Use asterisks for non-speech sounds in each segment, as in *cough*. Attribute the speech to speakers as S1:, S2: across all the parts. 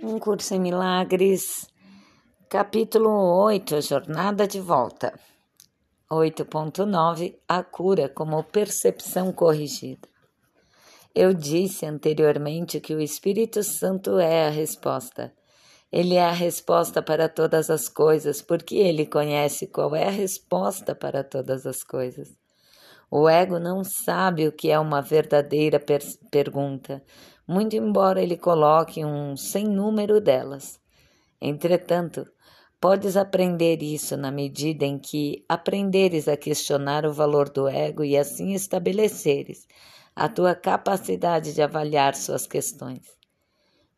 S1: Um curso em milagres, capítulo 8, a jornada de volta. 8.9 A cura como percepção corrigida. Eu disse anteriormente que o Espírito Santo é a resposta. Ele é a resposta para todas as coisas, porque ele conhece qual é a resposta para todas as coisas. O ego não sabe o que é uma verdadeira per pergunta, muito embora ele coloque um sem número delas. Entretanto, podes aprender isso na medida em que aprenderes a questionar o valor do ego e assim estabeleceres a tua capacidade de avaliar suas questões.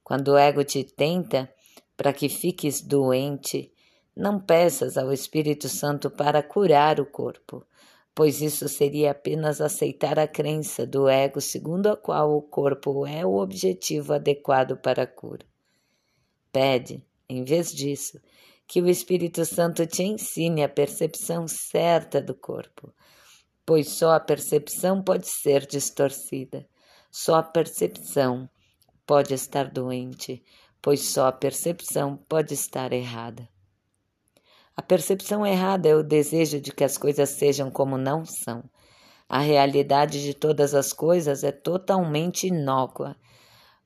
S1: Quando o ego te tenta para que fiques doente, não peças ao Espírito Santo para curar o corpo pois isso seria apenas aceitar a crença do ego segundo a qual o corpo é o objetivo adequado para a cura. Pede, em vez disso, que o Espírito Santo te ensine a percepção certa do corpo, pois só a percepção pode ser distorcida, só a percepção pode estar doente, pois só a percepção pode estar errada. A percepção errada é o desejo de que as coisas sejam como não são. A realidade de todas as coisas é totalmente inócua,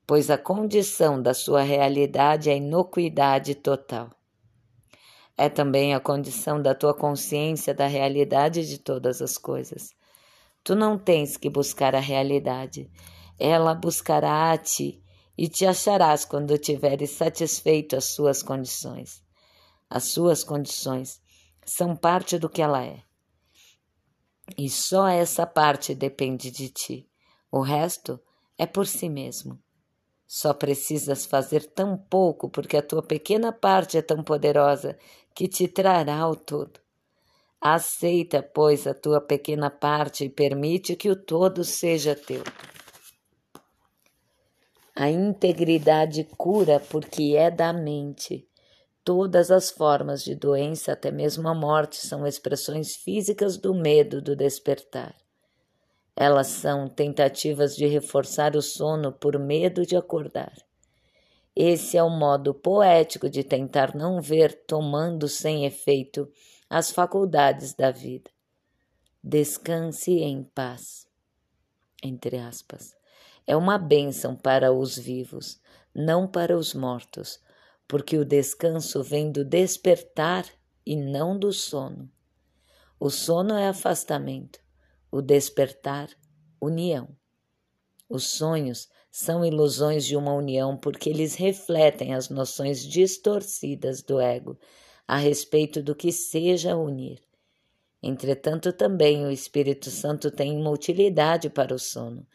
S1: pois a condição da sua realidade é inocuidade total. É também a condição da tua consciência da realidade de todas as coisas. Tu não tens que buscar a realidade, ela buscará a ti e te acharás quando tiveres satisfeito as suas condições. As suas condições são parte do que ela é. E só essa parte depende de ti. O resto é por si mesmo. Só precisas fazer tão pouco porque a tua pequena parte é tão poderosa que te trará o todo. Aceita, pois, a tua pequena parte e permite que o todo seja teu. A integridade cura porque é da mente. Todas as formas de doença, até mesmo a morte, são expressões físicas do medo do despertar. Elas são tentativas de reforçar o sono por medo de acordar. Esse é o modo poético de tentar não ver tomando sem efeito as faculdades da vida. Descanse em paz. Entre aspas. É uma bênção para os vivos, não para os mortos, porque o descanso vem do despertar e não do sono. O sono é afastamento, o despertar, união. Os sonhos são ilusões de uma união porque eles refletem as noções distorcidas do ego a respeito do que seja unir. Entretanto, também o Espírito Santo tem uma utilidade para o sono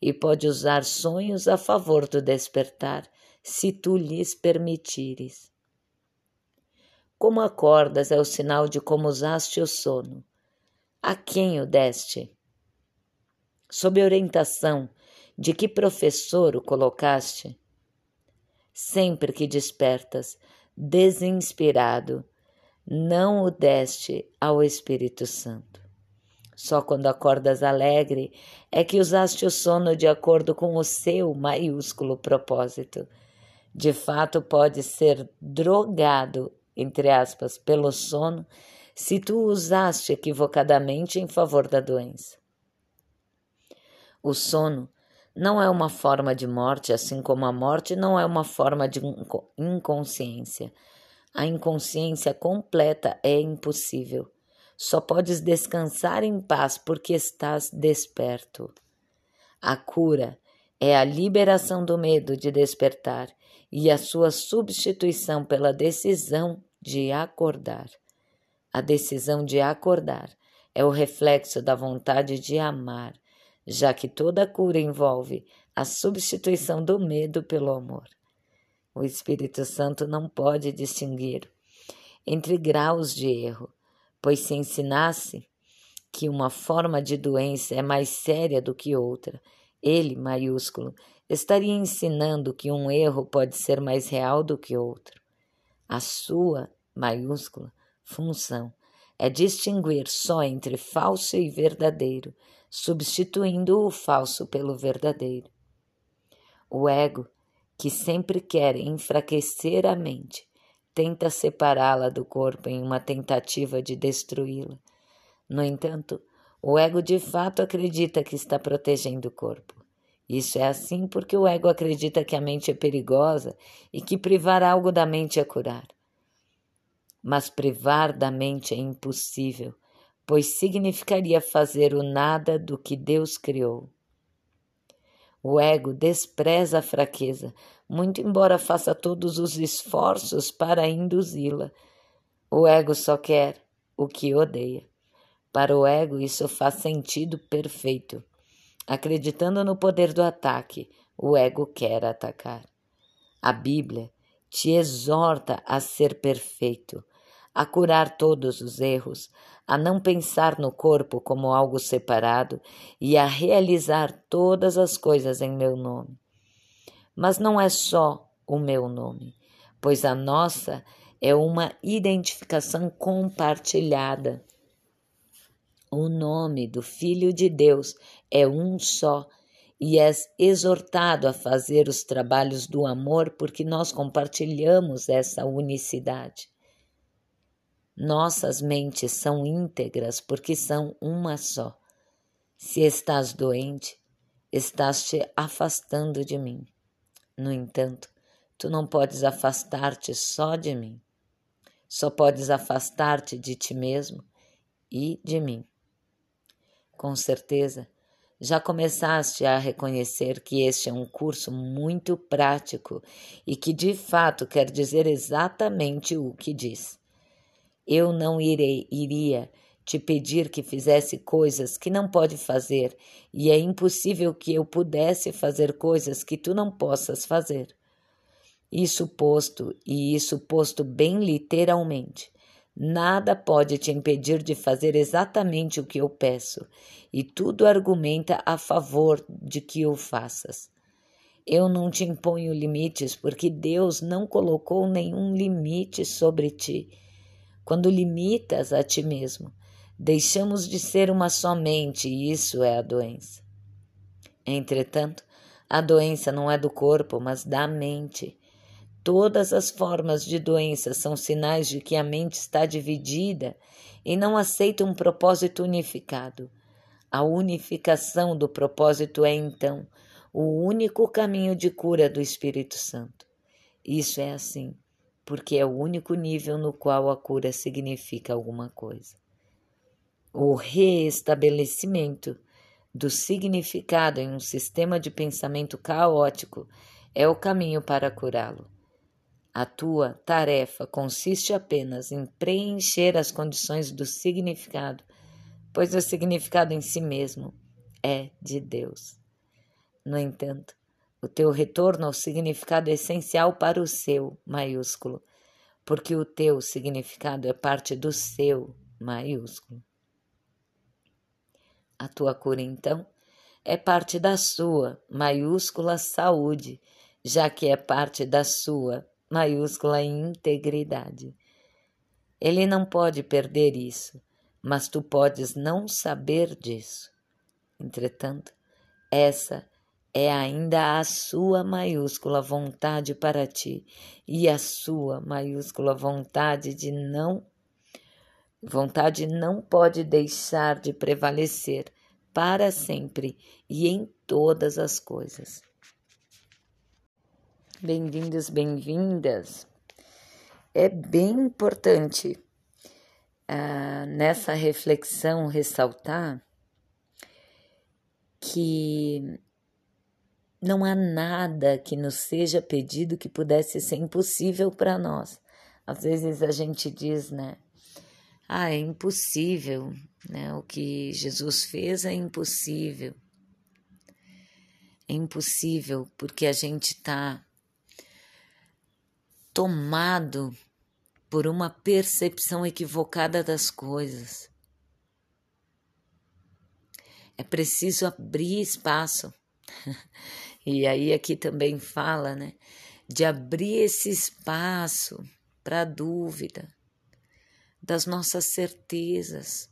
S1: e pode usar sonhos a favor do despertar se tu lhes permitires. Como acordas é o sinal de como usaste o sono. A quem o deste? Sob orientação de que professor o colocaste? Sempre que despertas, desinspirado, não o deste ao Espírito Santo. Só quando acordas alegre é que usaste o sono de acordo com o seu maiúsculo propósito de fato pode ser drogado, entre aspas, pelo sono se tu usaste equivocadamente em favor da doença. O sono não é uma forma de morte, assim como a morte não é uma forma de inconsciência. A inconsciência completa é impossível. Só podes descansar em paz porque estás desperto. A cura é a liberação do medo de despertar e a sua substituição pela decisão de acordar. A decisão de acordar é o reflexo da vontade de amar, já que toda cura envolve a substituição do medo pelo amor. O Espírito Santo não pode distinguir entre graus de erro, pois se ensinasse que uma forma de doença é mais séria do que outra, ele, maiúsculo, estaria ensinando que um erro pode ser mais real do que outro. A sua, maiúscula, função é distinguir só entre falso e verdadeiro, substituindo o falso pelo verdadeiro. O ego que sempre quer enfraquecer a mente, tenta separá-la do corpo em uma tentativa de destruí-la. No entanto, o ego de fato acredita que está protegendo o corpo. Isso é assim porque o ego acredita que a mente é perigosa e que privar algo da mente é curar. Mas privar da mente é impossível, pois significaria fazer o nada do que Deus criou. O ego despreza a fraqueza, muito embora faça todos os esforços para induzi-la. O ego só quer o que odeia. Para o ego, isso faz sentido perfeito. Acreditando no poder do ataque, o ego quer atacar. A Bíblia te exorta a ser perfeito, a curar todos os erros, a não pensar no corpo como algo separado e a realizar todas as coisas em meu nome. Mas não é só o meu nome, pois a nossa é uma identificação compartilhada. O nome do Filho de Deus é um só e és exortado a fazer os trabalhos do amor porque nós compartilhamos essa unicidade. Nossas mentes são íntegras porque são uma só. Se estás doente, estás te afastando de mim. No entanto, tu não podes afastar-te só de mim. Só podes afastar-te de ti mesmo e de mim. Com certeza, já começaste a reconhecer que este é um curso muito prático e que de fato quer dizer exatamente o que diz. Eu não irei, iria te pedir que fizesse coisas que não pode fazer, e é impossível que eu pudesse fazer coisas que tu não possas fazer. Isso posto, e isso posto bem literalmente. Nada pode te impedir de fazer exatamente o que eu peço, e tudo argumenta a favor de que o faças. Eu não te imponho limites, porque Deus não colocou nenhum limite sobre ti quando limitas a ti mesmo. Deixamos de ser uma só mente e isso é a doença. Entretanto, a doença não é do corpo, mas da mente. Todas as formas de doença são sinais de que a mente está dividida e não aceita um propósito unificado. A unificação do propósito é, então, o único caminho de cura do Espírito Santo. Isso é assim porque é o único nível no qual a cura significa alguma coisa. O reestabelecimento do significado em um sistema de pensamento caótico é o caminho para curá-lo. A tua tarefa consiste apenas em preencher as condições do significado, pois o significado em si mesmo é de Deus. No entanto, o teu retorno ao significado essencial para o seu maiúsculo, porque o teu significado é parte do seu maiúsculo. A tua cura, então, é parte da sua maiúscula saúde, já que é parte da sua maiúscula integridade. Ele não pode perder isso, mas tu podes não saber disso. Entretanto, essa é ainda a sua maiúscula vontade para ti e a sua maiúscula vontade de não vontade não pode deixar de prevalecer para sempre e em todas as coisas. Bem-vindos, bem-vindas. É bem importante uh, nessa reflexão ressaltar que não há nada que nos seja pedido que pudesse ser impossível para nós. Às vezes a gente diz, né? Ah, é impossível, né? O que Jesus fez é impossível. É impossível porque a gente está tomado por uma percepção equivocada das coisas. É preciso abrir espaço *laughs* E aí aqui também fala, né, de abrir esse espaço para a dúvida, das nossas certezas.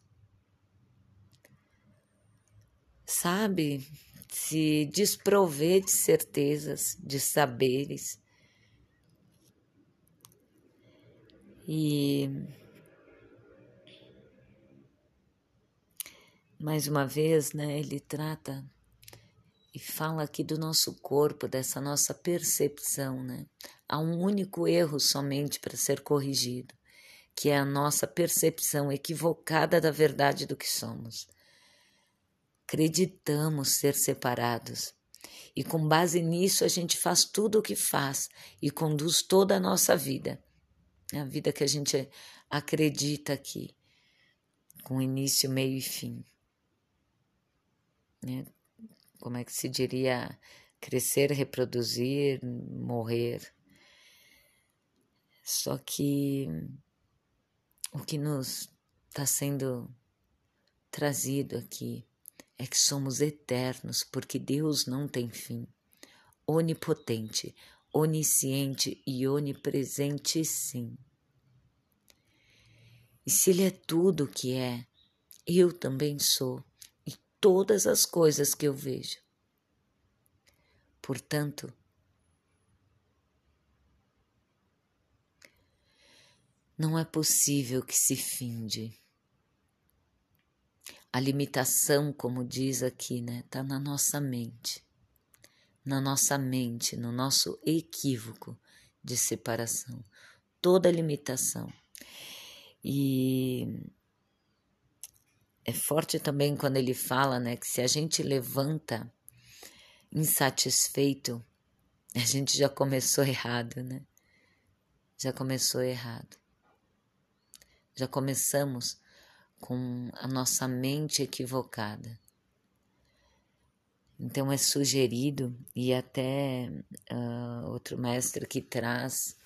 S1: Sabe? se desprover de certezas, de saberes. E mais uma vez, né, ele trata e fala aqui do nosso corpo, dessa nossa percepção, né? Há um único erro somente para ser corrigido, que é a nossa percepção equivocada da verdade do que somos. Acreditamos ser separados. E com base nisso a gente faz tudo o que faz e conduz toda a nossa vida. A vida que a gente acredita aqui, com início, meio e fim. Né? Como é que se diria? Crescer, reproduzir, morrer. Só que o que nos está sendo trazido aqui é que somos eternos, porque Deus não tem fim. Onipotente, onisciente e onipresente, sim. E se Ele é tudo o que é, eu também sou, e todas as coisas que eu vejo. Portanto, não é possível que se finde a limitação, como diz aqui, né, está na nossa mente, na nossa mente, no nosso equívoco de separação. Toda limitação. E é forte também quando ele fala, né, que se a gente levanta insatisfeito, a gente já começou errado, né? Já começou errado. Já começamos com a nossa mente equivocada. Então é sugerido, e até uh, outro mestre que traz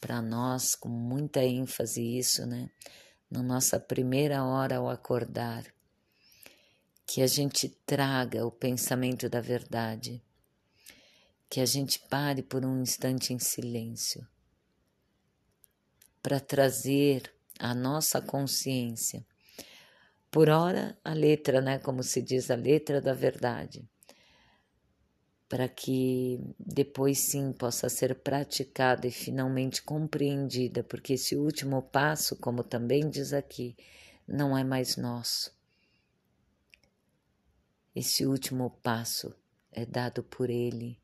S1: para nós com muita ênfase isso, né? Na nossa primeira hora ao acordar, que a gente traga o pensamento da verdade, que a gente pare por um instante em silêncio, para trazer a nossa consciência. Por ora, a letra, né, como se diz, a letra da verdade, para que depois sim possa ser praticada e finalmente compreendida, porque esse último passo, como também diz aqui, não é mais nosso. Esse último passo é dado por Ele,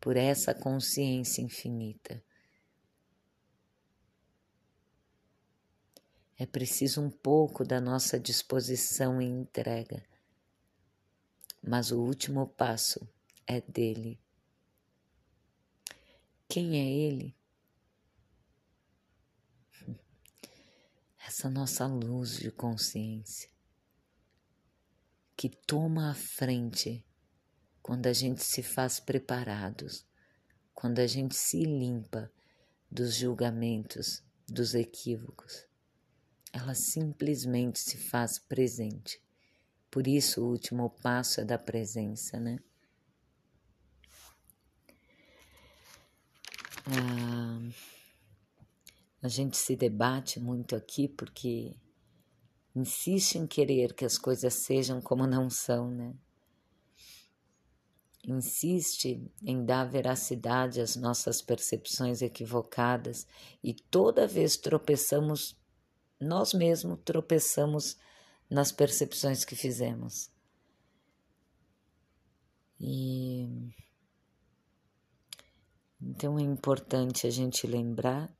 S1: por essa consciência infinita. É preciso um pouco da nossa disposição e entrega, mas o último passo é dele. Quem é ele? Essa nossa luz de consciência que toma a frente quando a gente se faz preparados, quando a gente se limpa dos julgamentos, dos equívocos ela simplesmente se faz presente. Por isso, o último passo é da presença, né? Ah, a gente se debate muito aqui porque insiste em querer que as coisas sejam como não são, né? Insiste em dar veracidade às nossas percepções equivocadas e toda vez tropeçamos nós mesmos tropeçamos nas percepções que fizemos. E então é importante a gente lembrar,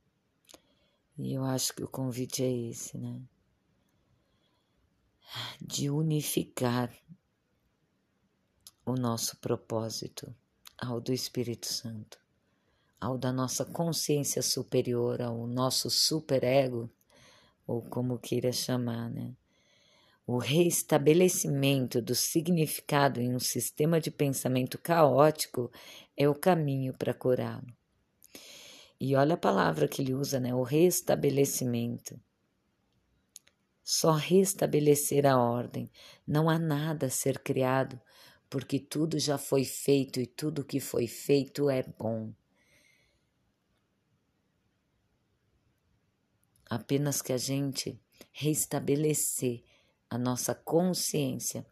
S1: e eu acho que o convite é esse, né? De unificar o nosso propósito ao do Espírito Santo, ao da nossa consciência superior, ao nosso superego ou como queira chamar, né? O reestabelecimento do significado em um sistema de pensamento caótico é o caminho para curá-lo. E olha a palavra que ele usa, né? O restabelecimento. Só restabelecer a ordem. Não há nada a ser criado, porque tudo já foi feito e tudo que foi feito é bom. apenas que a gente restabelecer a nossa consciência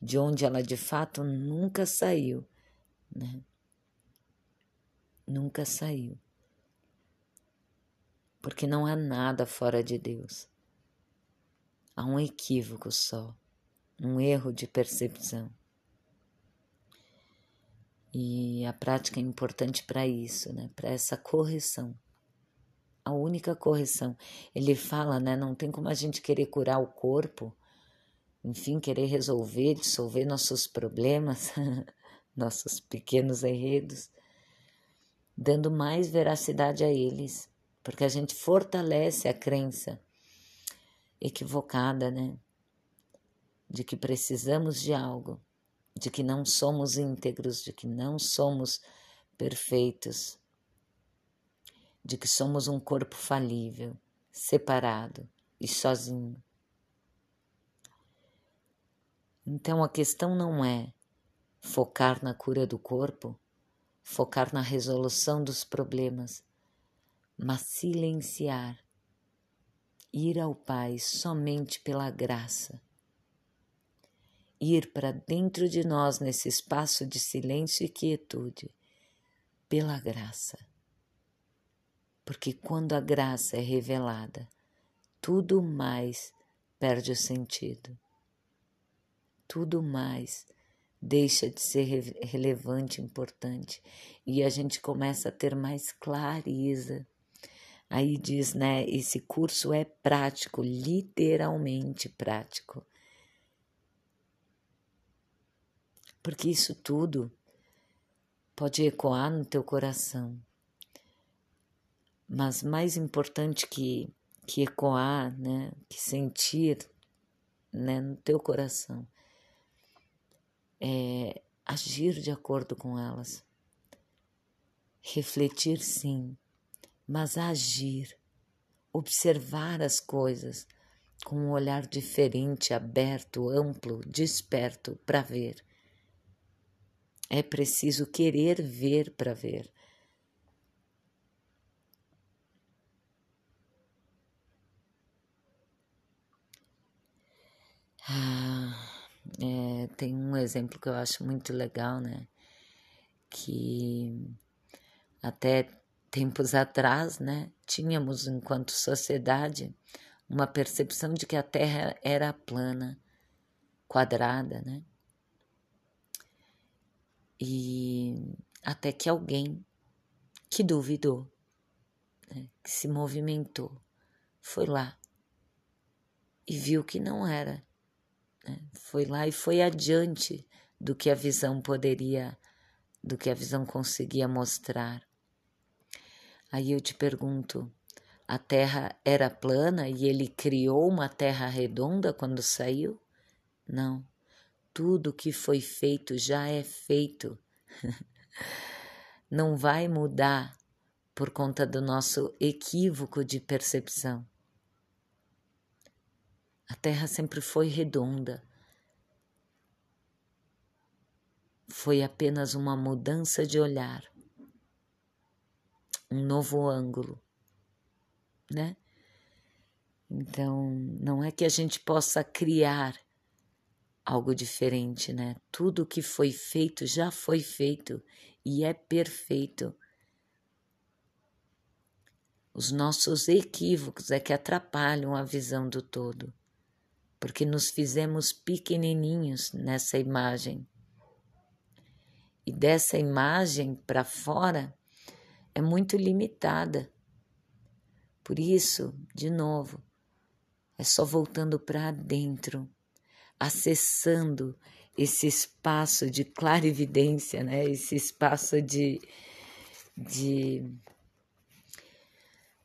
S1: de onde ela de fato nunca saiu, né? Nunca saiu. Porque não há nada fora de Deus. Há um equívoco só, um erro de percepção. E a prática é importante para isso, né? Para essa correção. A única correção. Ele fala, né? Não tem como a gente querer curar o corpo, enfim, querer resolver, dissolver nossos problemas, *laughs* nossos pequenos enredos, dando mais veracidade a eles, porque a gente fortalece a crença equivocada, né? De que precisamos de algo de que não somos íntegros, de que não somos perfeitos, de que somos um corpo falível, separado e sozinho. Então a questão não é focar na cura do corpo, focar na resolução dos problemas, mas silenciar, ir ao Pai somente pela graça ir para dentro de nós nesse espaço de silêncio e quietude, pela graça. Porque quando a graça é revelada, tudo mais perde o sentido. Tudo mais deixa de ser relevante, importante, e a gente começa a ter mais clareza. Aí diz, né, esse curso é prático, literalmente prático porque isso tudo pode ecoar no teu coração. Mas mais importante que, que ecoar, né, que sentir né, no teu coração, é agir de acordo com elas. Refletir, sim, mas agir, observar as coisas com um olhar diferente, aberto, amplo, desperto para ver é preciso querer ver para ver. Ah, é, tem um exemplo que eu acho muito legal, né? Que até tempos atrás, né, tínhamos enquanto sociedade uma percepção de que a Terra era plana, quadrada, né? E até que alguém que duvidou, né, que se movimentou, foi lá e viu que não era. Né, foi lá e foi adiante do que a visão poderia, do que a visão conseguia mostrar. Aí eu te pergunto, a Terra era plana e ele criou uma Terra redonda quando saiu? Não tudo que foi feito já é feito. *laughs* Não vai mudar por conta do nosso equívoco de percepção. A Terra sempre foi redonda. Foi apenas uma mudança de olhar, um novo ângulo, né? Então, não é que a gente possa criar algo diferente, né? Tudo que foi feito já foi feito e é perfeito. Os nossos equívocos é que atrapalham a visão do todo, porque nos fizemos pequenininhos nessa imagem. E dessa imagem para fora é muito limitada. Por isso, de novo, é só voltando para dentro acessando esse espaço de clarividência, né? esse espaço de, de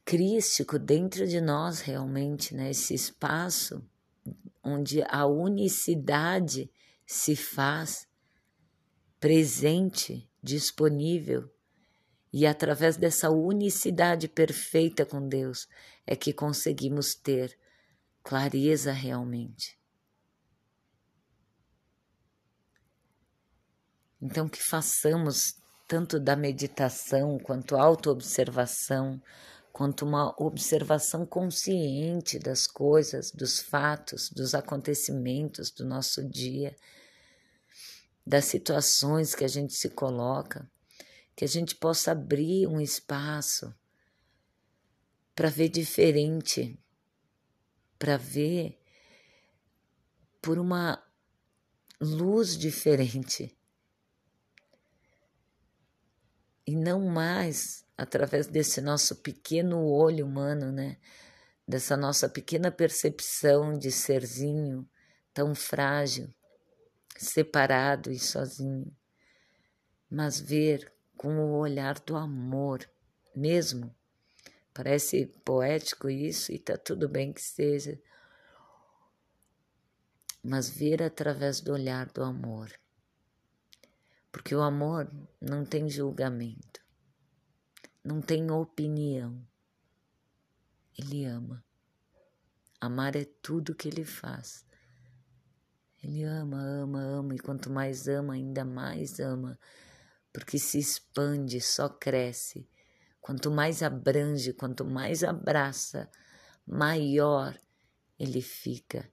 S1: crístico dentro de nós realmente, né? esse espaço onde a unicidade se faz presente, disponível. E através dessa unicidade perfeita com Deus é que conseguimos ter clareza realmente. Então, que façamos tanto da meditação quanto autoobservação, quanto uma observação consciente das coisas, dos fatos, dos acontecimentos do nosso dia, das situações que a gente se coloca, que a gente possa abrir um espaço para ver diferente, para ver por uma luz diferente. E não mais através desse nosso pequeno olho humano, né? Dessa nossa pequena percepção de serzinho tão frágil, separado e sozinho, mas ver com o olhar do amor mesmo. Parece poético isso e tá tudo bem que seja, mas ver através do olhar do amor. Porque o amor não tem julgamento, não tem opinião. Ele ama. Amar é tudo que ele faz. Ele ama, ama, ama, e quanto mais ama, ainda mais ama, porque se expande, só cresce. Quanto mais abrange, quanto mais abraça, maior ele fica.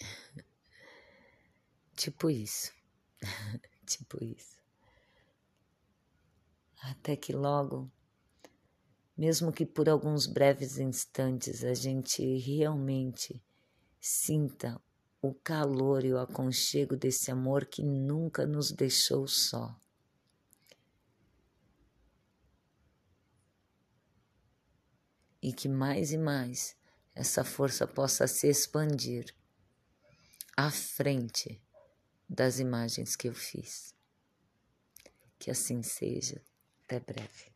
S1: *laughs* tipo isso. *laughs* tipo isso. Até que logo, mesmo que por alguns breves instantes a gente realmente sinta o calor e o aconchego desse amor que nunca nos deixou só. E que mais e mais essa força possa se expandir à frente das imagens que eu fiz. Que assim seja. Até breve.